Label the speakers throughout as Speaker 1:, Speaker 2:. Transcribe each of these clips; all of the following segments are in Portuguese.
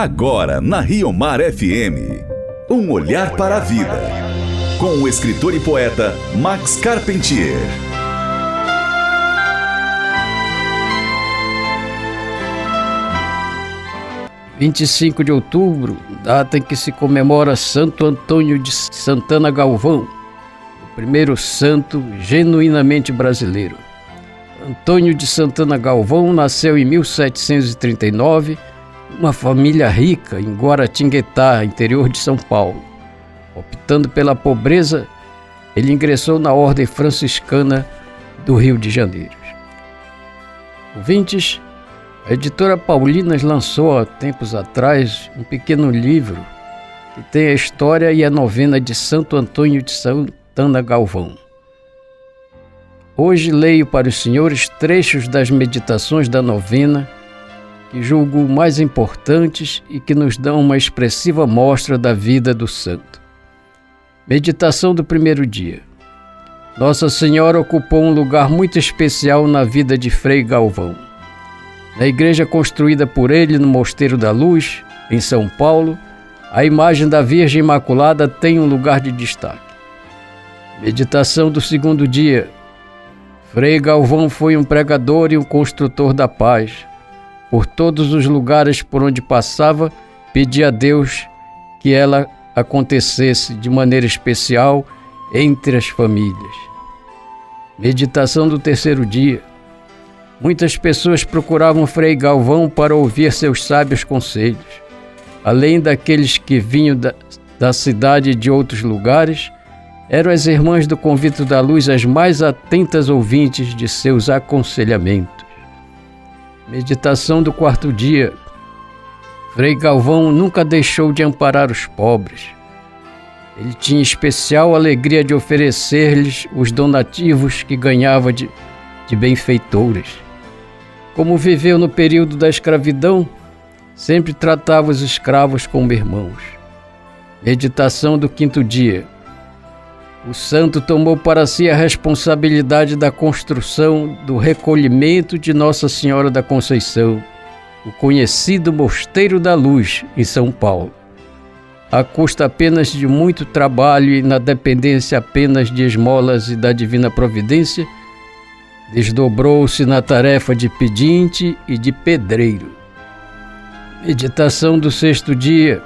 Speaker 1: Agora na Rio Mar FM. Um olhar para a vida. Com o escritor e poeta Max Carpentier.
Speaker 2: Vinte e cinco de outubro, data em que se comemora Santo Antônio de Santana Galvão, o primeiro santo genuinamente brasileiro. Antônio de Santana Galvão nasceu em 1739, uma família rica em Guaratinguetá, interior de São Paulo. Optando pela pobreza, ele ingressou na Ordem Franciscana do Rio de Janeiro. Ouvintes, a editora Paulinas lançou há tempos atrás um pequeno livro que tem a história e a novena de Santo Antônio de Santana Galvão. Hoje leio para os senhores trechos das meditações da novena que julgo mais importantes e que nos dão uma expressiva mostra da vida do santo. Meditação do primeiro dia. Nossa Senhora ocupou um lugar muito especial na vida de Frei Galvão. Na igreja construída por ele no Mosteiro da Luz, em São Paulo, a imagem da Virgem Imaculada tem um lugar de destaque. Meditação do segundo dia. Frei Galvão foi um pregador e um construtor da paz. Por todos os lugares por onde passava, pedia a Deus que ela acontecesse de maneira especial entre as famílias. Meditação do terceiro dia. Muitas pessoas procuravam Frei Galvão para ouvir seus sábios conselhos. Além daqueles que vinham da, da cidade e de outros lugares, eram as irmãs do Convito da Luz as mais atentas ouvintes de seus aconselhamentos. Meditação do quarto dia. Frei Galvão nunca deixou de amparar os pobres. Ele tinha especial alegria de oferecer-lhes os donativos que ganhava de, de benfeitores. Como viveu no período da escravidão, sempre tratava os escravos como irmãos. Meditação do quinto dia. O santo tomou para si a responsabilidade da construção do recolhimento de Nossa Senhora da Conceição, o conhecido Mosteiro da Luz, em São Paulo. À custa apenas de muito trabalho e na dependência apenas de esmolas e da divina providência, desdobrou-se na tarefa de pedinte e de pedreiro. Meditação do sexto dia.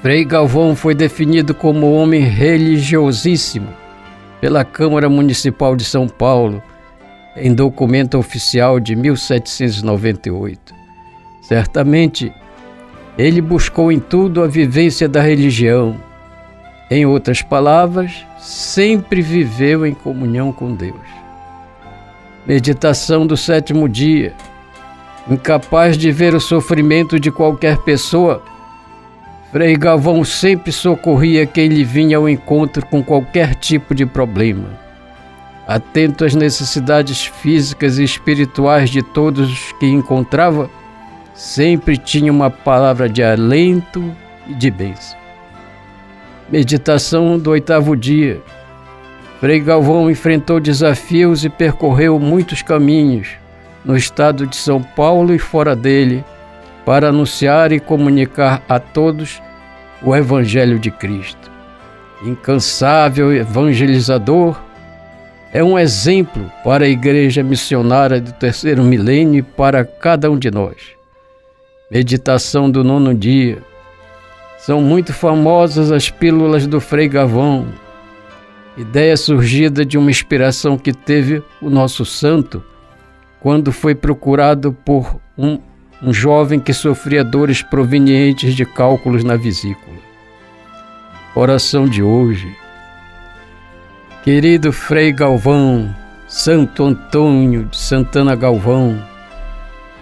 Speaker 2: Frei Galvão foi definido como homem religiosíssimo pela Câmara Municipal de São Paulo em documento oficial de 1798. Certamente, ele buscou em tudo a vivência da religião. Em outras palavras, sempre viveu em comunhão com Deus. Meditação do sétimo dia. Incapaz de ver o sofrimento de qualquer pessoa, Frei Galvão sempre socorria quem lhe vinha ao encontro com qualquer tipo de problema. Atento às necessidades físicas e espirituais de todos os que encontrava, sempre tinha uma palavra de alento e de bênção. Meditação do oitavo dia. Frei Galvão enfrentou desafios e percorreu muitos caminhos no estado de São Paulo e fora dele para anunciar e comunicar a todos o Evangelho de Cristo. Incansável evangelizador, é um exemplo para a igreja missionária do terceiro milênio e para cada um de nós. Meditação do nono dia. São muito famosas as pílulas do Frei Gavão, ideia surgida de uma inspiração que teve o nosso santo quando foi procurado por um um jovem que sofria dores provenientes de cálculos na vesícula. Oração de hoje. Querido Frei Galvão, Santo Antônio de Santana Galvão,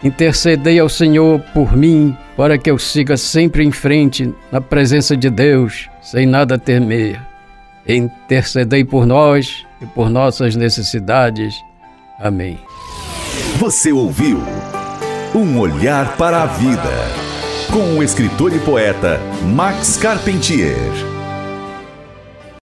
Speaker 2: intercedei ao Senhor por mim para que eu siga sempre em frente na presença de Deus, sem nada temer. Intercedei por nós e por nossas necessidades. Amém.
Speaker 1: Você ouviu? Um olhar para a vida. Com o escritor e poeta Max Carpentier.